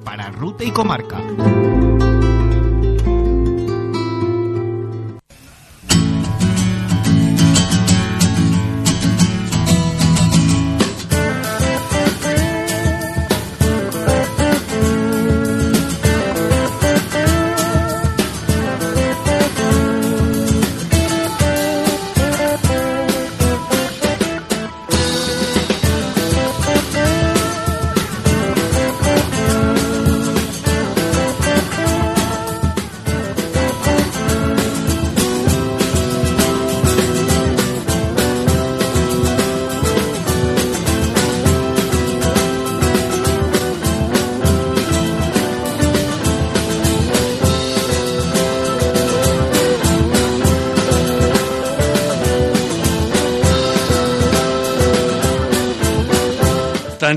Para ruta y comarca.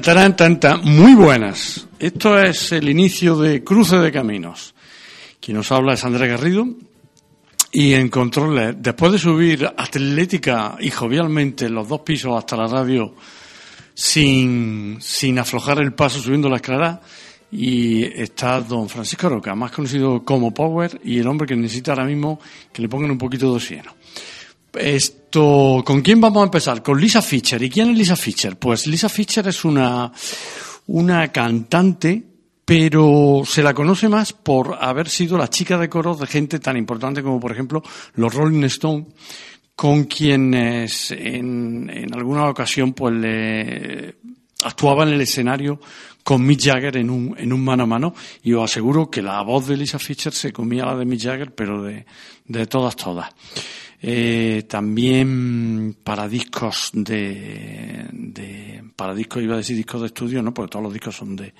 Tan, tan. Muy buenas. Esto es el inicio de Cruce de Caminos. Quien nos habla es Andrés Garrido. Y en controles, después de subir atlética y jovialmente los dos pisos hasta la radio sin, sin aflojar el paso subiendo la escalera, y está don Francisco Roca, más conocido como Power, y el hombre que necesita ahora mismo que le pongan un poquito de oxígeno. Esto, ¿con quién vamos a empezar? Con Lisa Fischer. ¿Y quién es Lisa Fischer? Pues Lisa Fischer es una, una cantante, pero se la conoce más por haber sido la chica de coros de gente tan importante como, por ejemplo, los Rolling Stones, con quienes en, en alguna ocasión pues le actuaba en el escenario con Mick Jagger en un, en un mano a mano y os aseguro que la voz de Lisa Fischer se comía la de Mick Jagger, pero de, de todas, todas. Eh, también para discos de, de, para discos iba a decir discos de estudio, no, porque todos los discos son de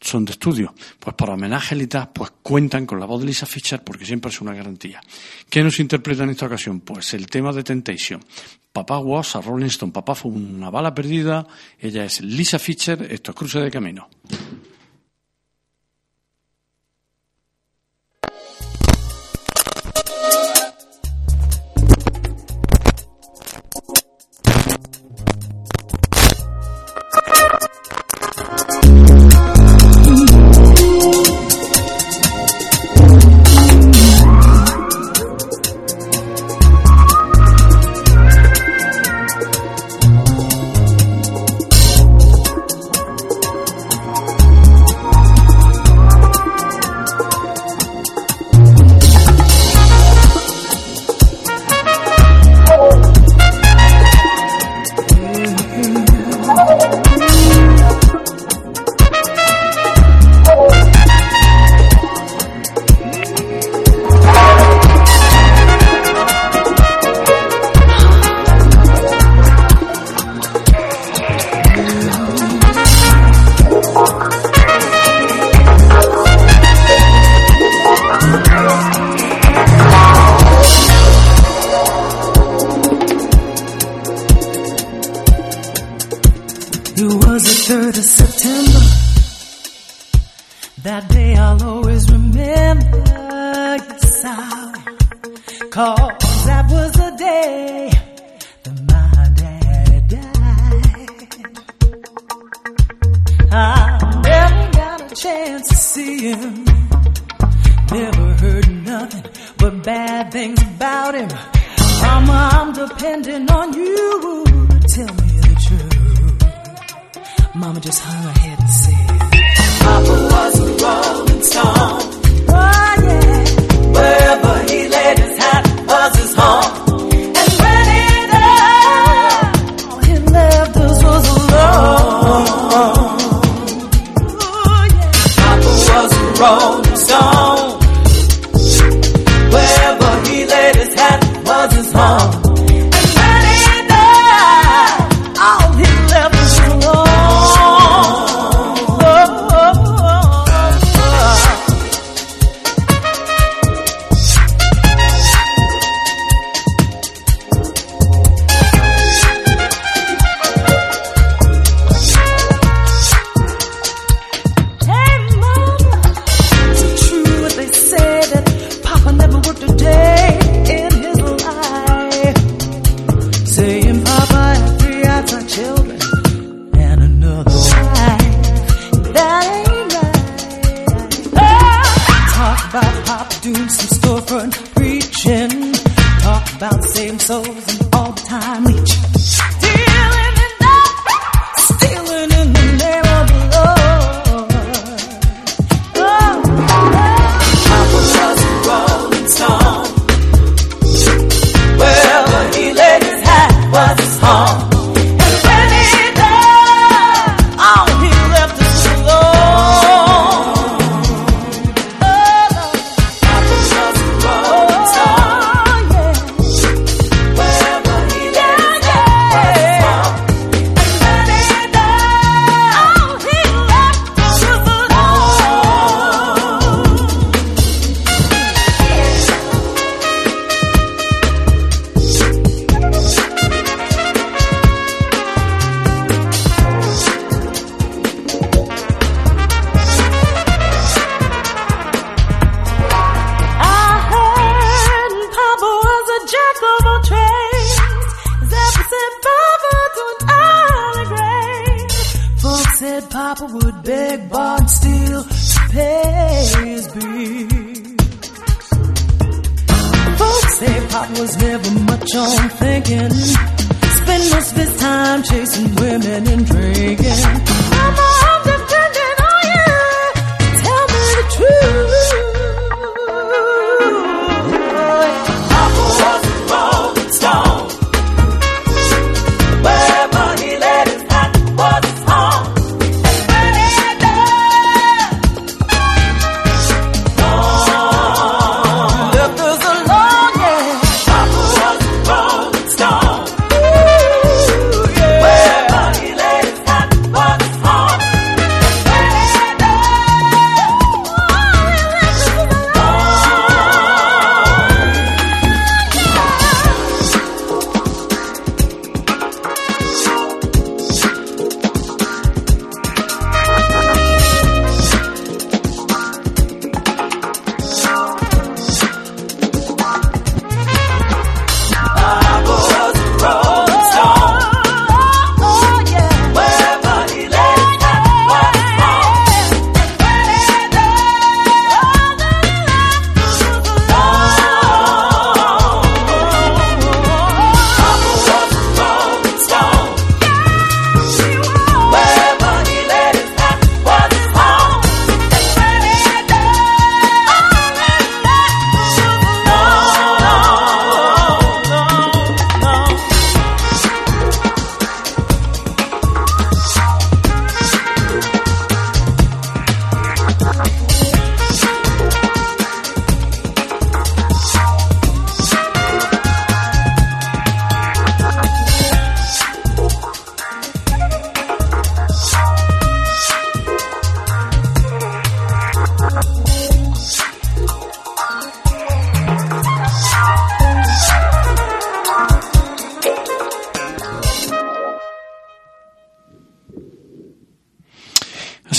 son de estudio. Pues para homenaje a pues cuentan con la voz de Lisa Fischer porque siempre es una garantía. ¿Qué nos interpreta en esta ocasión? Pues el tema de Temptation. Papá was a Rolling Stone, papá fue una bala perdida, ella es Lisa Fischer, esto es Cruce de Camino.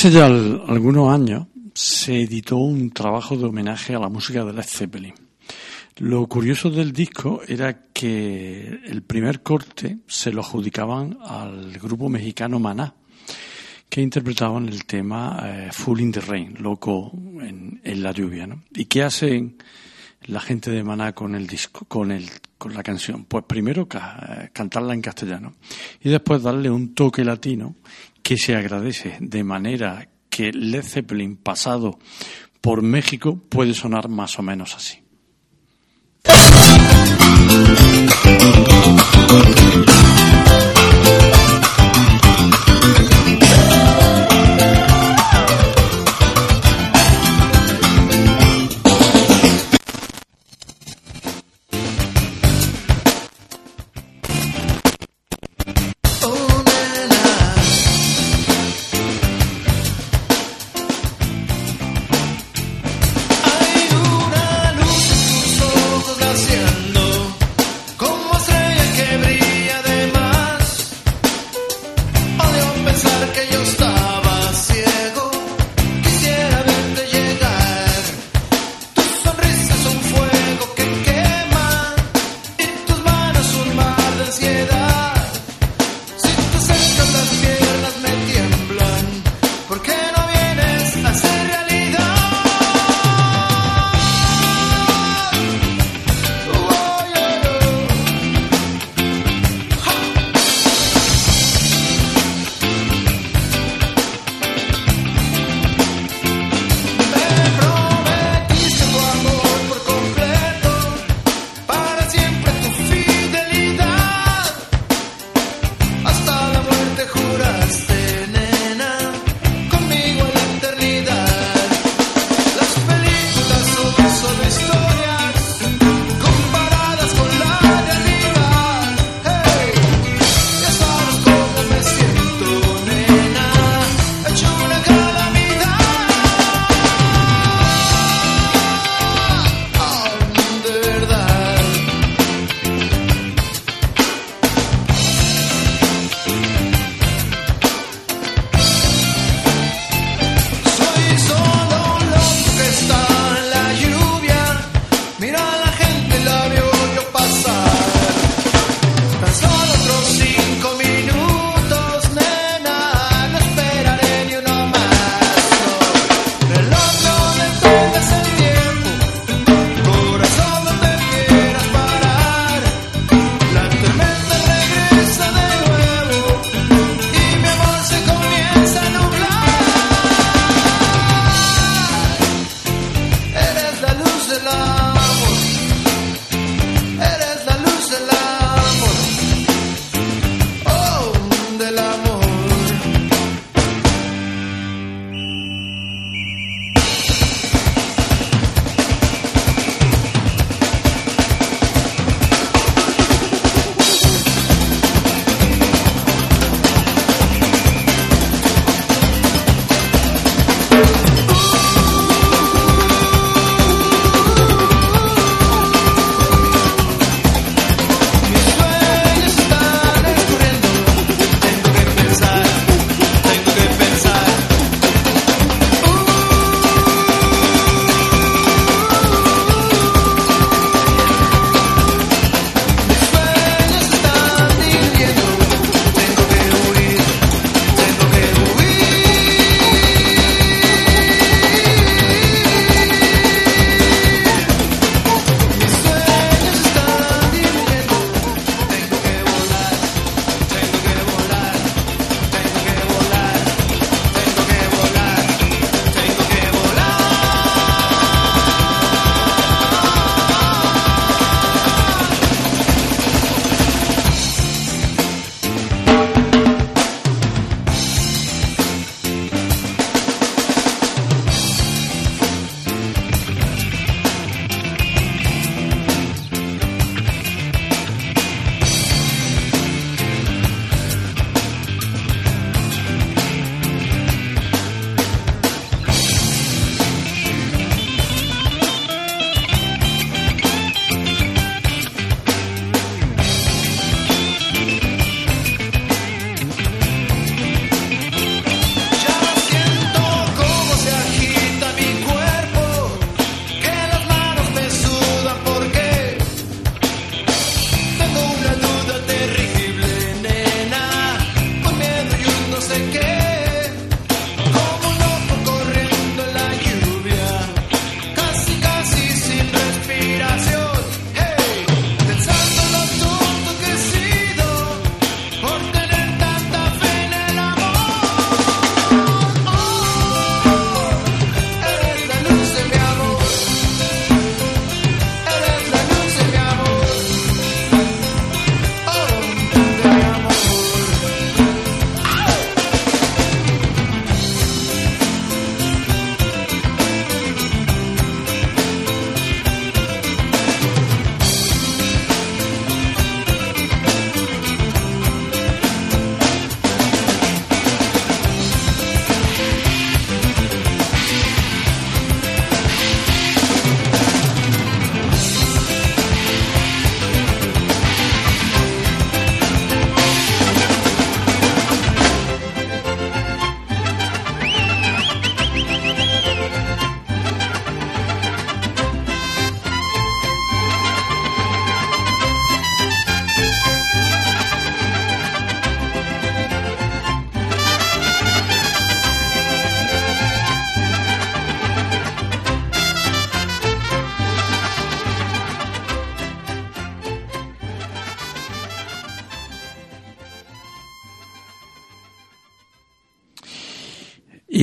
Hace ya algunos años se editó un trabajo de homenaje a la música de Led Zeppelin. Lo curioso del disco era que el primer corte se lo adjudicaban al grupo mexicano Maná, que interpretaban el tema eh, Full in the Rain, loco en, la lluvia. ¿no? ¿Y qué hacen la gente de Maná con el disco, con el, con la canción? Pues primero cantarla en castellano y después darle un toque latino que se agradece de manera que Led Zeppelin pasado por México puede sonar más o menos así.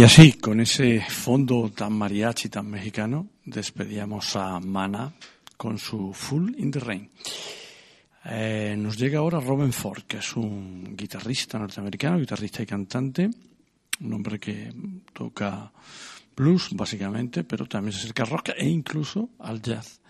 Y así, con ese fondo tan mariachi, tan mexicano, despedíamos a Mana con su Full in the Rain. Eh, nos llega ahora Robin Ford, que es un guitarrista norteamericano, guitarrista y cantante, un hombre que toca blues básicamente, pero también se acerca al rock e incluso al jazz,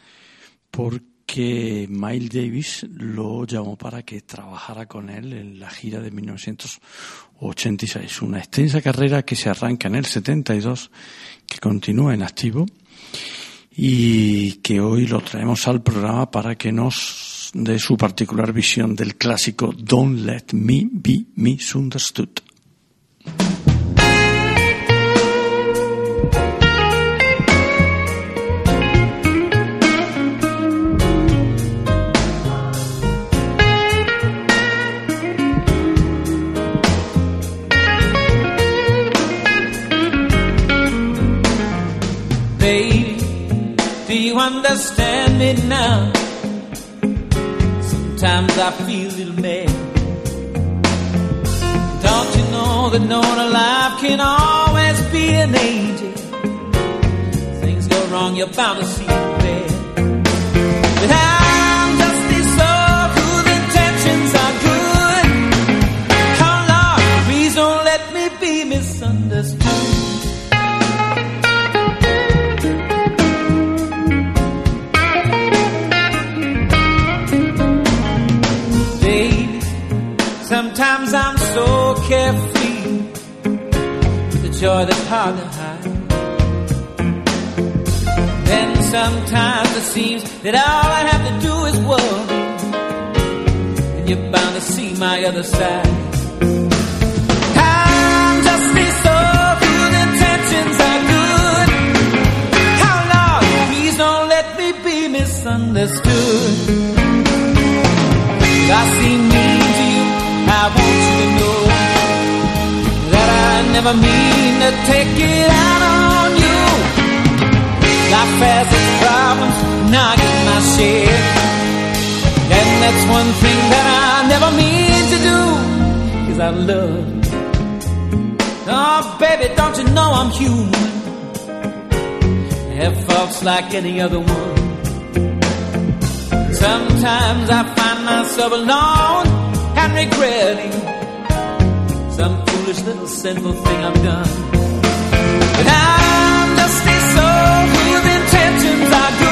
porque Miles Davis lo llamó para que trabajara con él en la gira de 1986, una extensa carrera que se arranca en el 72, que continúa en activo y que hoy lo traemos al programa para que nos de su particular visión del clásico Don't Let Me Be Misunderstood. Understand me now? Sometimes I feel a little mad. Don't you know that no one alive can always be an angel? Things go wrong, you're bound to see joy that's hard to hide. Then sometimes it seems that all I have to do is worry, and you're bound to see my other side. I'm just a soul intentions are good. Please don't let me be misunderstood. I seem mean to you. I want you to know never mean to take it out on you. Life has its problems, and I get my share. And that's one thing that I never mean to do, cause I love. Oh, baby, don't you know I'm human? I have faults like any other one. Sometimes I find myself alone and regretting foolish little sinful thing I've done. But I'm just a soul whose intentions are good.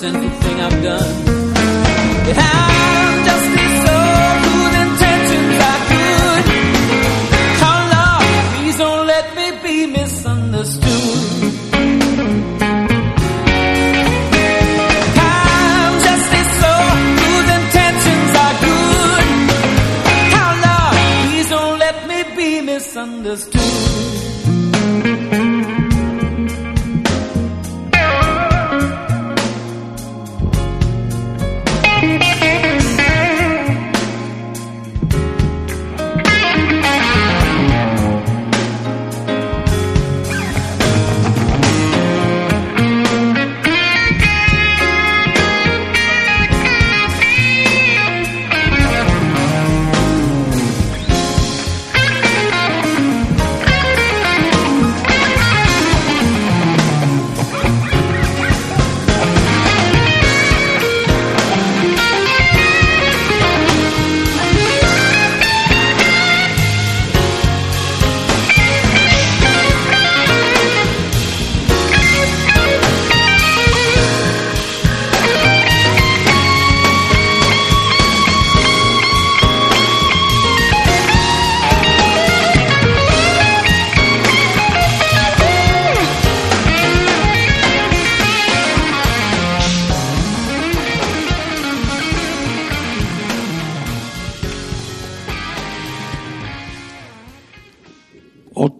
And.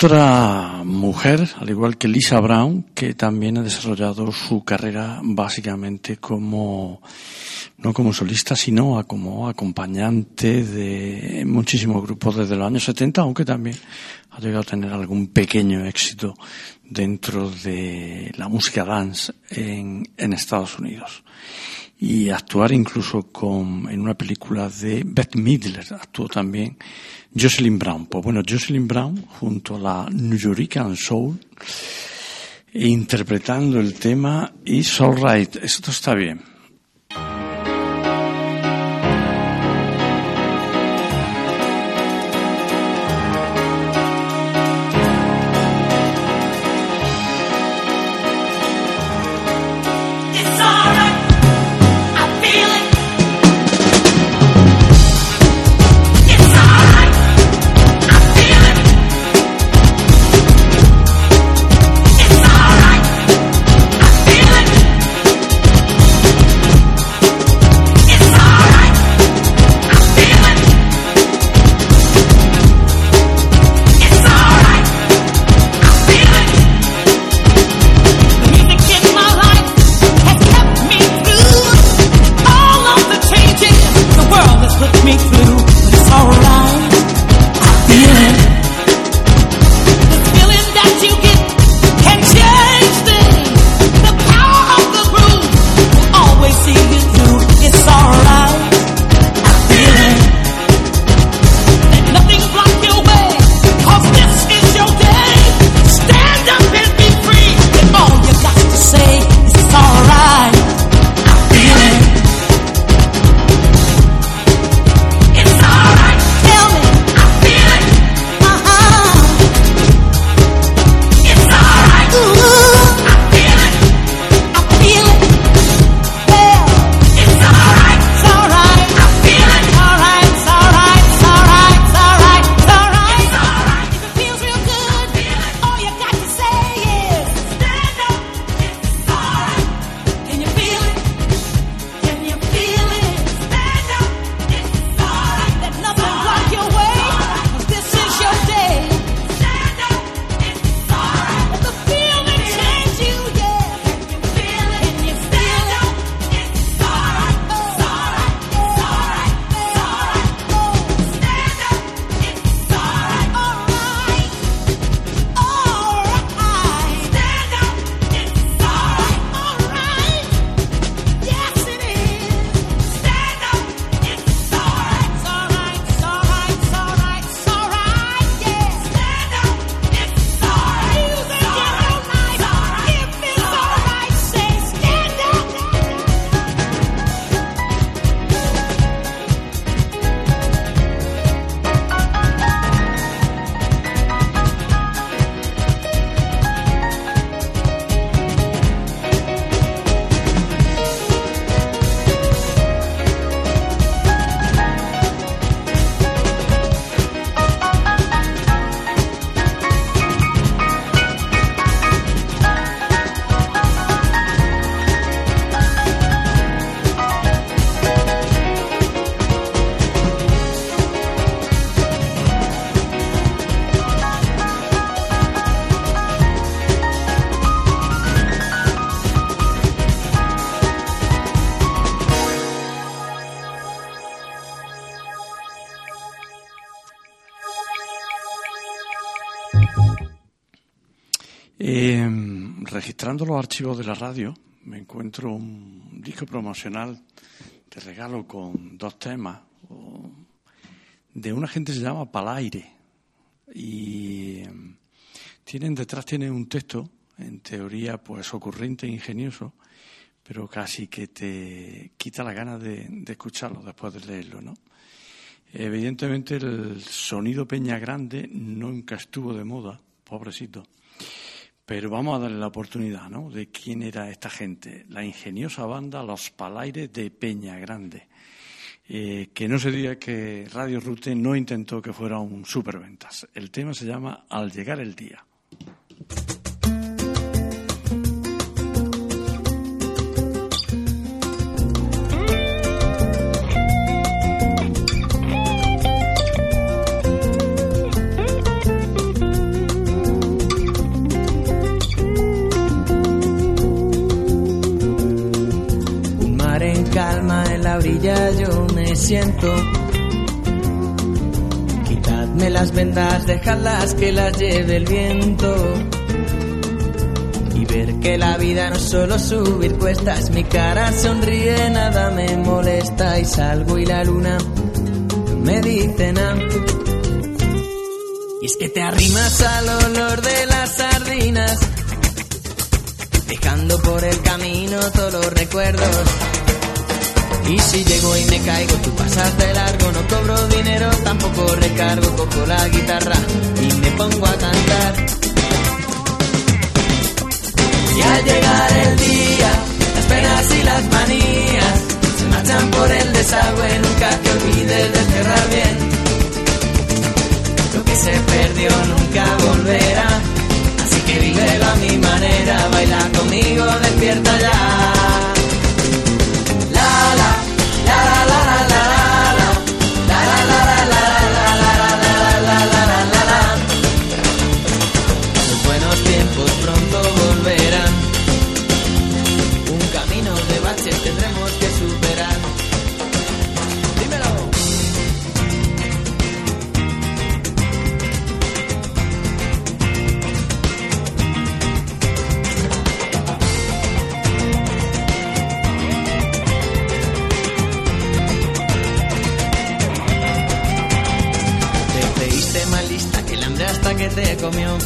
Otra mujer, al igual que Lisa Brown, que también ha desarrollado su carrera básicamente como, no como solista, sino como acompañante de muchísimos grupos desde los años 70, aunque también ha llegado a tener algún pequeño éxito dentro de la música dance en, en Estados Unidos y actuar incluso con, en una película de Beth Midler, actuó también Jocelyn Brown. Pues bueno, Jocelyn Brown junto a la New Yorican Soul interpretando el tema It's Alright, esto está bien. Registrando los archivos de la radio, me encuentro un disco promocional de regalo con dos temas de una gente que se llama Palaire. Y tienen detrás tiene un texto en teoría pues ocurrente e ingenioso pero casi que te quita la gana de, de escucharlo después de leerlo no evidentemente el sonido Peña Grande nunca estuvo de moda pobrecito pero vamos a darle la oportunidad, ¿no? De quién era esta gente. La ingeniosa banda Los Palaires de Peña Grande. Eh, que no se diga que Radio Rute no intentó que fuera un superventas. El tema se llama Al llegar el día. Siento. Quitadme las vendas, dejadlas que las lleve el viento. Y ver que la vida no es solo subir cuestas, mi cara sonríe, nada me molesta y salgo y la luna me dice nada. Y es que te arrimas al olor de las sardinas, dejando por el camino todos los recuerdos. Y si llego y me caigo, tú pasas de largo, no cobro dinero, tampoco recargo, cojo la guitarra y me pongo a cantar. Y al llegar el día, las penas y las manías se marchan por el desagüe, nunca te olvides de cerrar bien. Lo que se perdió nunca volverá, así que vívelo a mi manera, baila conmigo, despierta ya. La la, la te comió.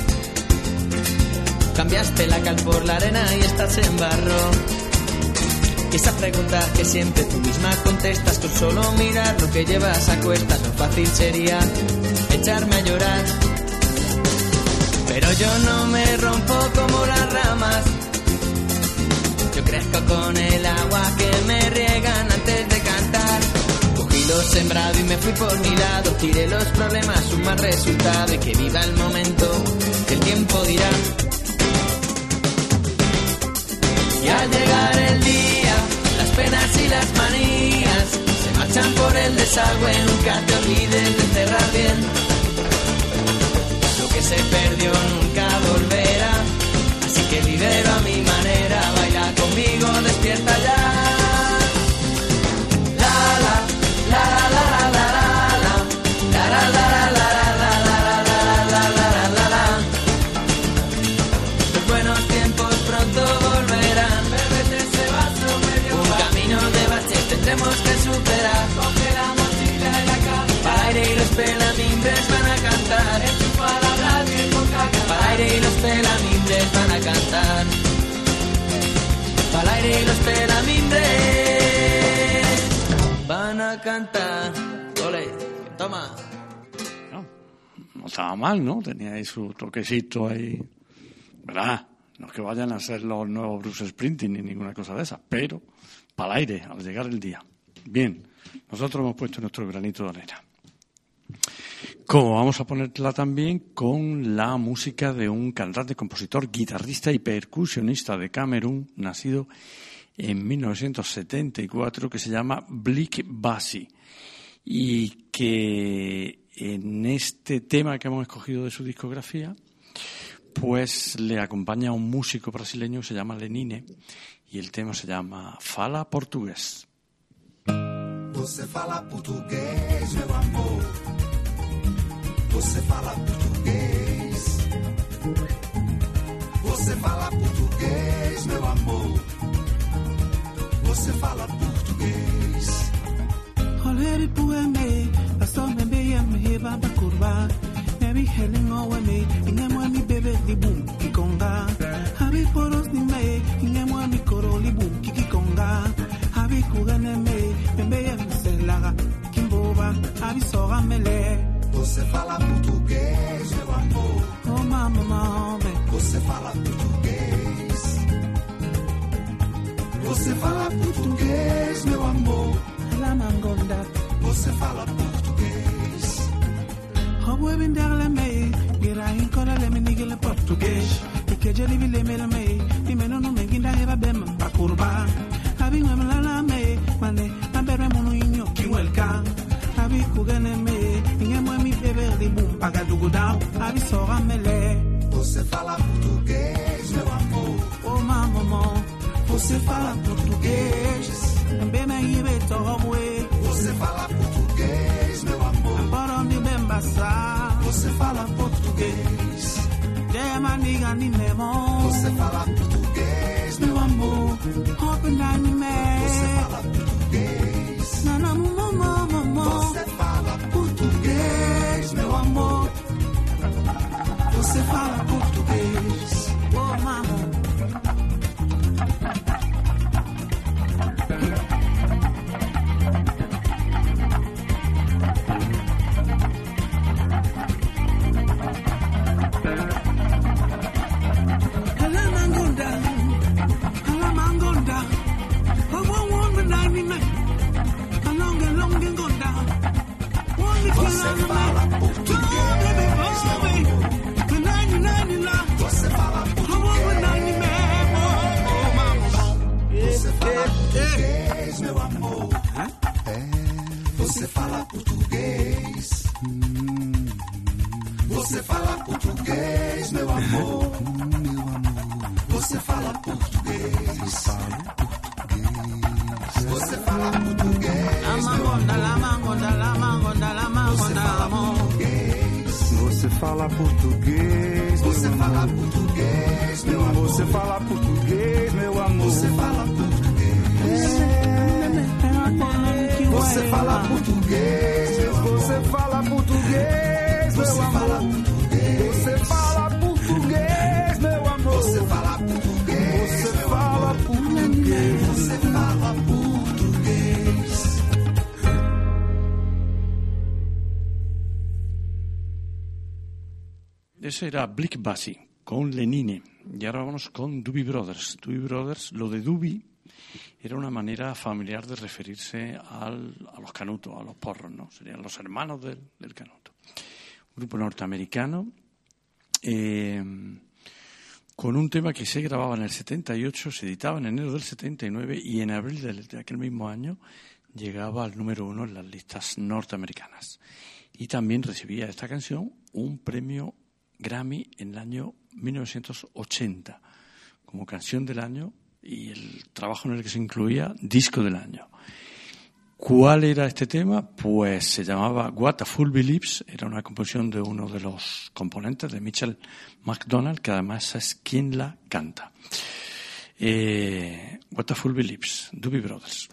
Cambiaste la cal por la arena y estás en barro. Esa pregunta que siempre tú misma contestas con solo mirar lo que llevas a cuestas. Lo fácil sería echarme a llorar. Pero yo no me rompo y me fui por mi lado. Tiré los problemas, un mal resultado. Y que viva el momento, el tiempo dirá. Y al llegar el día, las penas y las manías se marchan por el desagüe. Nunca te olvides de cerrar bien. Lo que se perdió nunca volverá. Así que vivero a mi manera, baila conmigo, despierta ya. La, la van a cantar. Para aire y los pelamimbres van a cantar. Para aire y los pelamimbres van a cantar. Ole, toma. No, no estaba mal, ¿no? Tenía ahí su toquecito ahí, ¿verdad? No es que vayan a ser los nuevos Bruce Sprinting ni ninguna cosa de esas, pero para el aire, al llegar el día. Bien, nosotros hemos puesto nuestro granito de arena. Como vamos a ponerla también con la música de un cantante, compositor, guitarrista y percusionista de Camerún, nacido en 1974, que se llama Blick Bassi, y que en este tema que hemos escogido de su discografía, pues le acompaña un músico brasileño que se llama Lenine, y el tema se llama Fala Portugués. Ike jeli vile me, ni meno no me ginda. Abi me, mane inyo. Abi kugene me, mi bebe di. Abi mele, Você fala português, meu amor. oh mama, você fala português. Ibe Você fala português, meu amor. Você fala português. Yeah, my nigga, ni memo. Você fala português, meu amor. Open Você fala português, Você fala Você fala português, meu amor. Você fala português. Você fala português, meu amor. Você fala português. Você fala português. Você fala português, Você fala português, meu amor. Você fala português, meu amor. Você fala português. Você fala português. Você fala português, meu amor. Ese era Blick Bassi con Lenine. Y ahora vamos con Doobie Brothers. Doobie Brothers, lo de Doobie era una manera familiar de referirse al- a los canutos, a los porros, ¿no? Serían los hermanos del, del canuto. Un grupo norteamericano eh, con un tema que se grababa en el 78, se editaba en enero del 79 y en abril de aquel mismo año llegaba al número uno en las listas norteamericanas. Y también recibía esta canción un premio Grammy en el año 1980 como canción del año y el trabajo en el que se incluía disco del año. ¿Cuál era este tema? Pues se llamaba What a Fool Believes, era una composición de uno de los componentes de Mitchell McDonald, que además es quien la canta. Eh, What a Fool Believes, Doobie Brothers.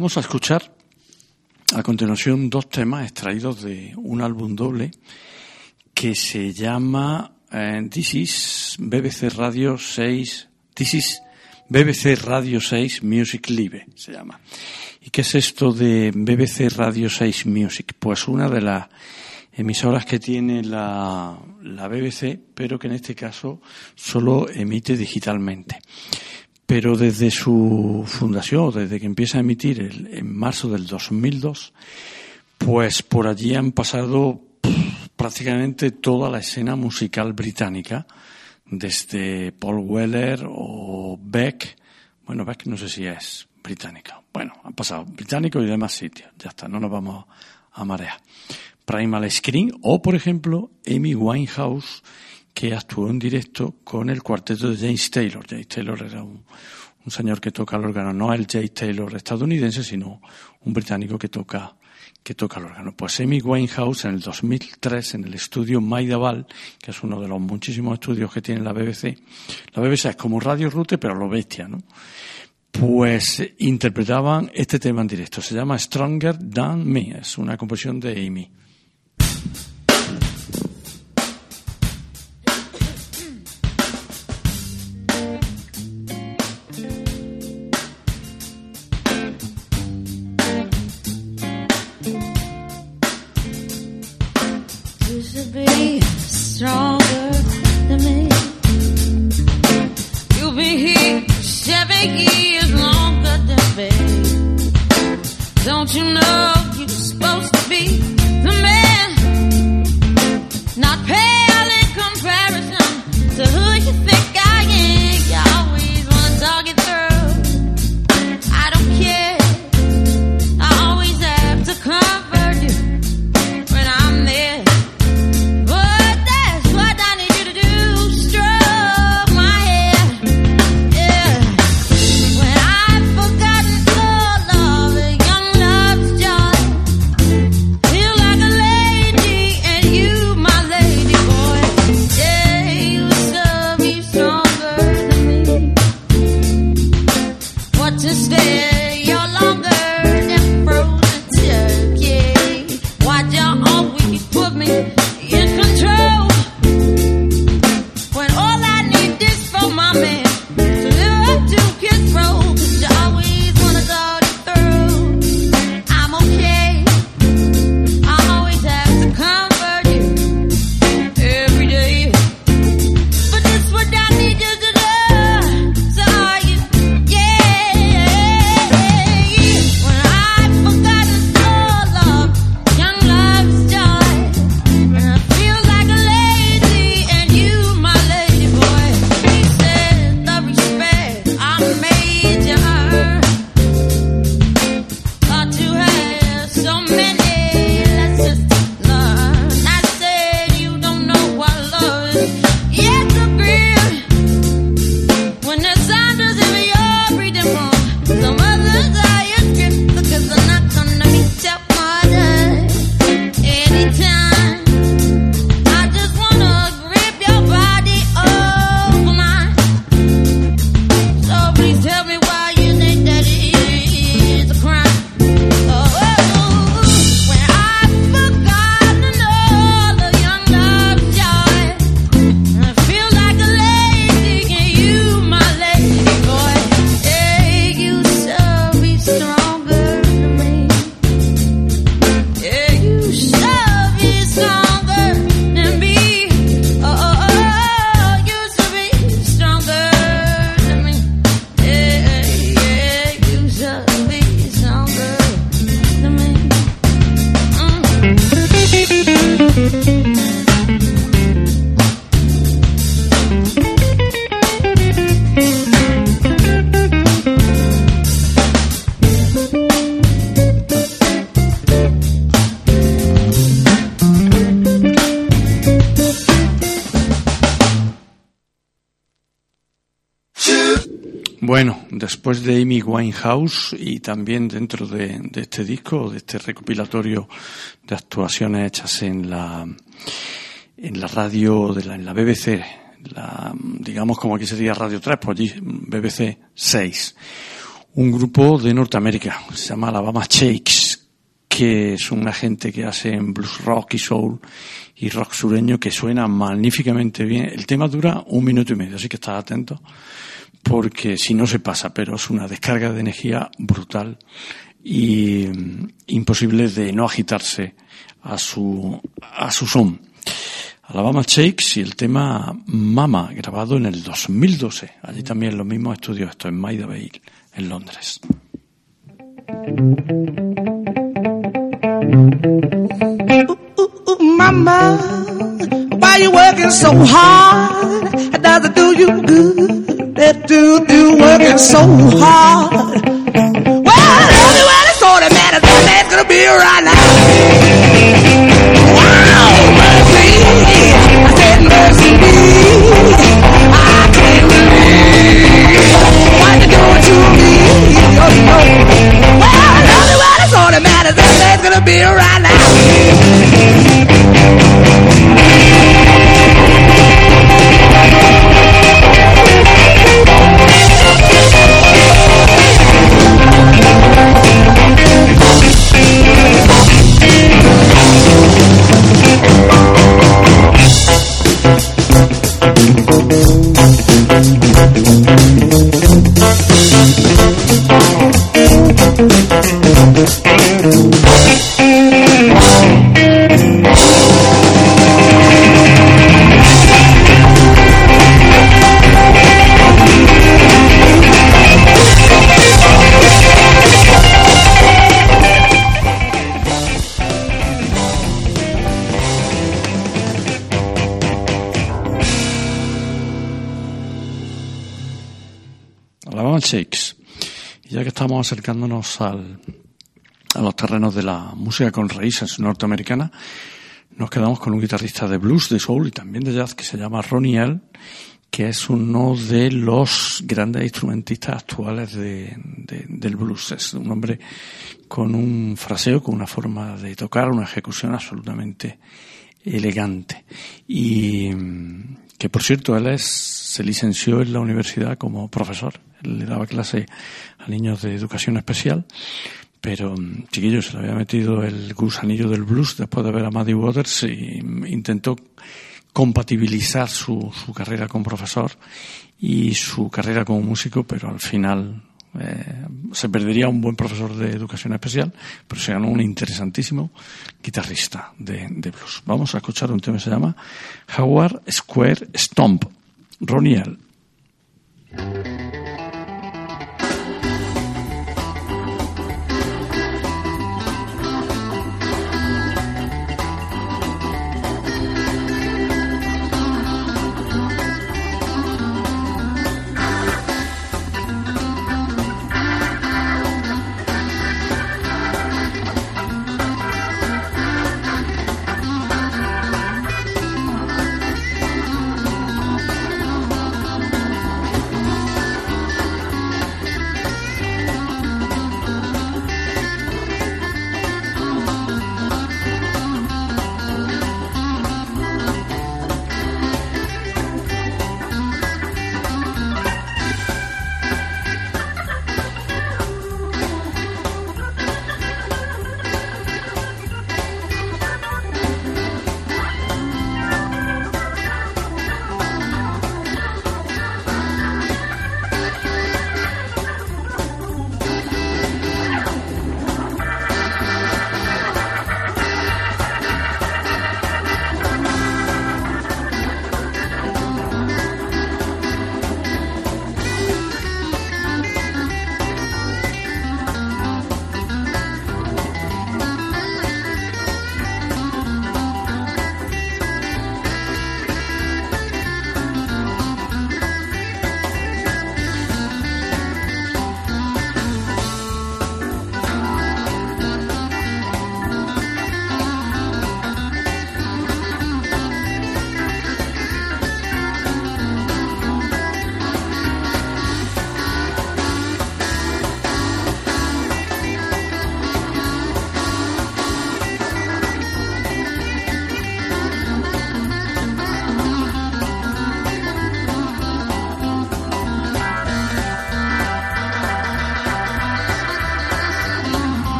Vamos a escuchar a continuación dos temas extraídos de un álbum doble que se llama eh, This is BBC Radio 6, This is BBC Radio 6 Music Live, se llama. ¿Y qué es esto de BBC Radio 6 Music? Pues una de las emisoras que tiene la, la BBC, pero que en este caso solo emite digitalmente. Pero desde su fundación, desde que empieza a emitir el- en marzo del 2002, pues por allí han pasado prácticamente toda la escena musical británica, desde Paul Weller o Beck. Bueno, Beck no sé si es británica. Bueno, han pasado británicos y demás sitios. Ya está, no nos vamos a marear. Primal Screen o, por ejemplo, Amy Winehouse, que actuó en directo con el cuarteto de James Taylor. James Taylor era un, un señor que toca el órgano, no el James Taylor estadounidense, sino un británico que toca que toca el órgano. Pues Amy Winehouse en el 2003 en el estudio Maidaval, que es uno de los muchísimos estudios que tiene la BBC. La BBC es como Radio Rute, pero lo bestia, ¿no? Pues eh, interpretaban este tema en directo. Se llama Stronger Than Me. Es una composición de Amy. De Amy Winehouse y también dentro de, este disco, de este recopilatorio de actuaciones hechas en la en la radio de la, en la BBC, la, digamos como aquí sería Radio 3, pues allí BBC 6. un grupo de Norteamérica, se llama Alabama Shakes, que es una gente que hace en blues rock y soul y rock sureño que suena magníficamente bien. El tema dura un minuto y medio, así que estad atento porque si no se pasa, pero es una descarga de energía brutal y mm, imposible de no agitarse a su, a su son. Alabama Shakes y el tema Mama, grabado en el 2012. Allí también los mismos estudios, esto en Maida Vale, en Londres. That do you working so hard? Well, everywhere it's all that matters, that man's gonna be right Y ya que estamos acercándonos al, a los terrenos de la música con raíces norteamericanas, nos quedamos con un guitarrista de blues, de soul y también de jazz que se llama Ronnie L., que es uno de los grandes instrumentistas actuales de, de- del blues. Es un hombre con un fraseo, con una forma de tocar, una ejecución absolutamente elegante. Y que, por cierto, él es, se licenció en la universidad como profesor. Él le daba clase a niños de educación especial. Pero, mm, chiquillo, se le había metido el gusanillo del blues después de ver a Muddy Waters y mm, intentó compatibilizar su, su carrera como profesor y su carrera como músico, pero al final eh, se perdería un buen profesor de educación especial, pero se ganó un interesantísimo guitarrista de, de blues. Vamos a escuchar un tema que se llama Howard Square Stomp, Ronnie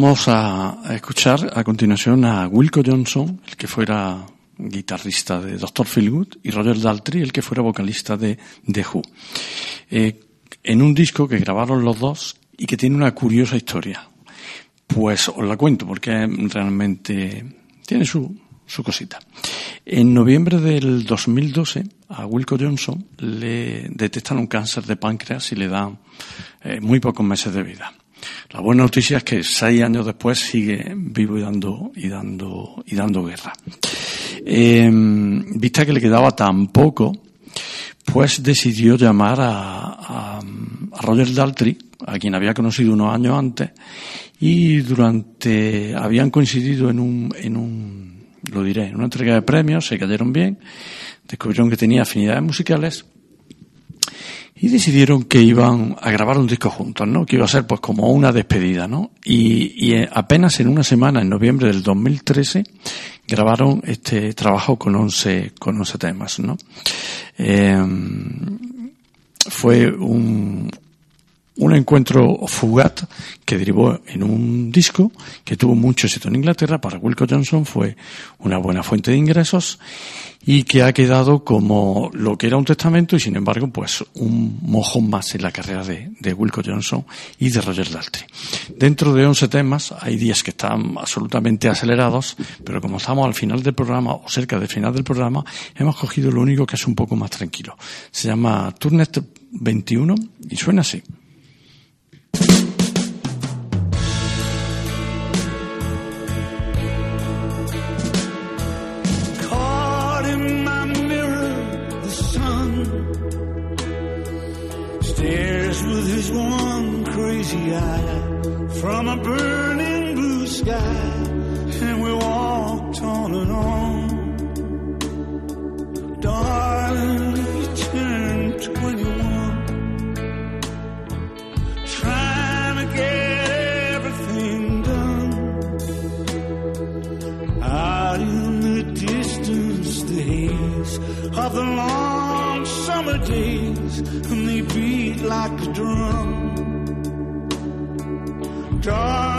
Vamos a, escuchar a continuación a Wilco Johnson, el que fuera guitarrista de Dr. Feelgood, y Roger Daltrey, el que fuera vocalista de The Who. Eh, en un disco que grabaron los dos y que tiene una curiosa historia. Pues os la cuento porque realmente tiene su, su cosita. En noviembre del 2012 a Wilco Johnson le detectan un cáncer de páncreas y le dan eh, muy pocos meses de vida. La buena noticia es que seis años después sigue vivo y dando y dando y dando guerra. Eh, vista que le quedaba tan poco, pues decidió llamar a, a, a Roger Daltrey, a quien había conocido unos años antes, y durante habían coincidido en un, en un, lo diré, en una entrega de premios, se cayeron bien, descubrieron que tenía afinidades musicales y decidieron que iban a grabar un disco juntos, ¿no? Que iba a ser pues como una despedida, ¿no? Y, y apenas en una semana, en noviembre del 2013, grabaron este trabajo con 11, con 11 temas, ¿no? Eh, fue un, un encuentro fugaz que derivó en un disco que tuvo mucho éxito en Inglaterra. Para Wilco Johnson fue una buena fuente de ingresos y que ha quedado como lo que era un testamento y sin embargo pues un mojón más en la carrera de, de Wilco Johnson y de Roger Daltrey. Dentro de 11 temas hay 10 que están absolutamente acelerados, pero como estamos al final del programa o cerca del final del programa, hemos cogido lo único que es un poco más tranquilo. Se llama Turnet 21 y suena así. A burning blue sky, and we walked on and on. Darling, you turned 21, trying to get everything done. Out in the distance, the haze of the long summer days, and they beat like a drum sure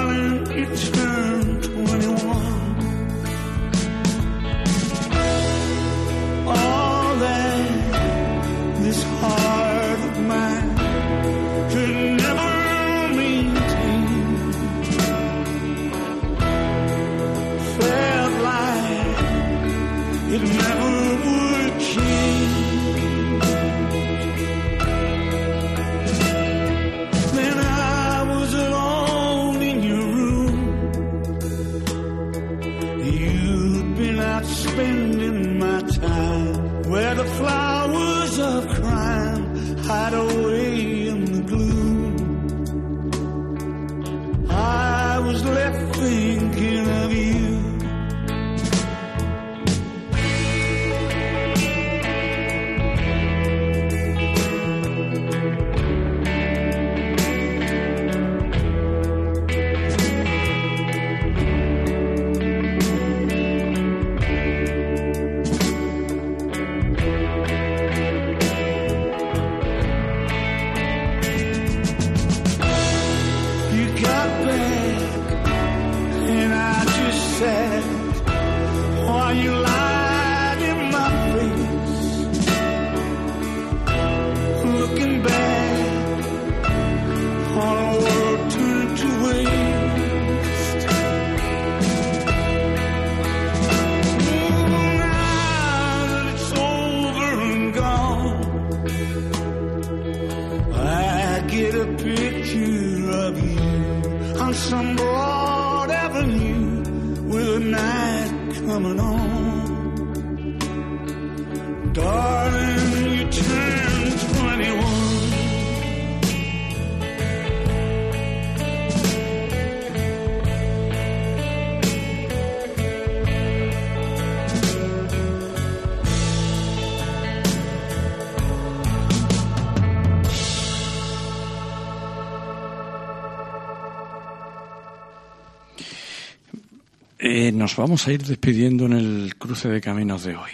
nos vamos a ir despidiendo en el cruce de caminos de hoy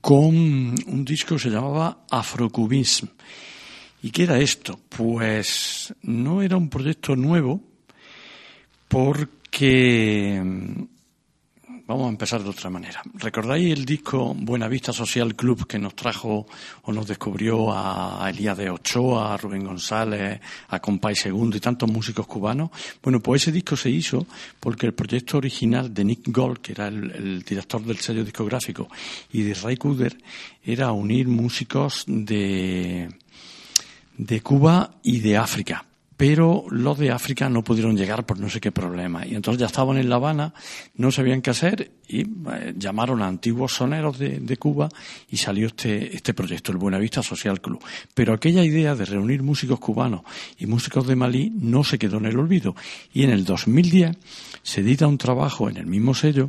con un disco que se llamaba Afrocubism ¿Y qué era esto? Pues no era un proyecto nuevo porque vamos a empezar de otra manera. ¿Recordáis el disco Buenavista Social Club que nos trajo o nos descubrió a Elías de Ochoa, a Rubén González, a Compay Segundo y tantos músicos cubanos? Bueno, pues ese disco se hizo porque el proyecto original de Nick Gold, que era el, director del sello discográfico, y de Ray Cooder, era unir músicos de, de Cuba y de África pero los de África no pudieron llegar por no sé qué problema. Y entonces ya estaban en La Habana, no sabían qué hacer y eh, llamaron a antiguos soneros de, de, Cuba y salió este, este proyecto, el Buenavista Social Club. Pero aquella idea de reunir músicos cubanos y músicos de Malí no se quedó en el olvido. Y en el 2010 se edita un trabajo en el mismo sello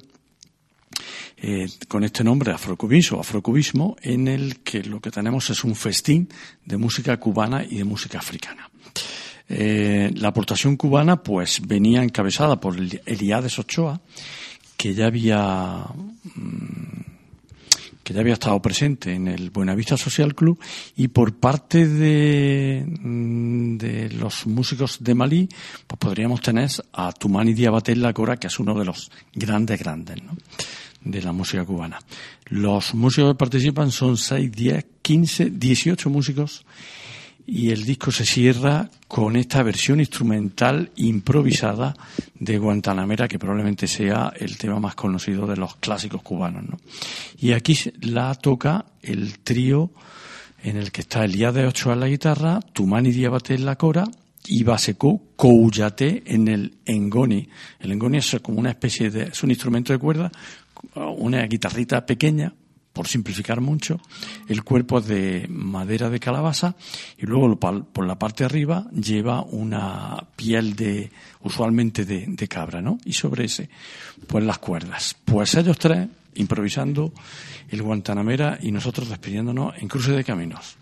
eh, con este nombre Afrocubismo, Afrocubismo, en el que lo que tenemos es un festín de música cubana y de música africana. Eh, la aportación cubana pues venía encabezada por Eliades Ochoa, que ya había mmm, que ya había estado presente en el Buenavista Social Club y por parte de, de los músicos de Malí, pues podríamos tener a Tumani Diabaté La Cora, que es uno de los grandes, grandes, ¿no? de la música cubana. Los músicos que participan son 6, 10, 15, 18 músicos y el disco se cierra con esta versión instrumental improvisada de Guantanamera, que probablemente sea el tema más conocido de los clásicos cubanos. ¿no? Y aquí la toca el trío en el que está Elías de Ochoa en la guitarra, Tumani Diabate en la cora y Baseco Couyate en el engoni. El engoni es como una especie de, es un instrumento de cuerda, una guitarrita pequeña, por simplificar mucho, el cuerpo es de madera de calabaza y luego por la parte de arriba lleva una piel de, usualmente de, de cabra, ¿no? Y sobre ese, pues las cuerdas. Pues ellos tres improvisando el Guantanamera y nosotros despidiéndonos en cruce de caminos.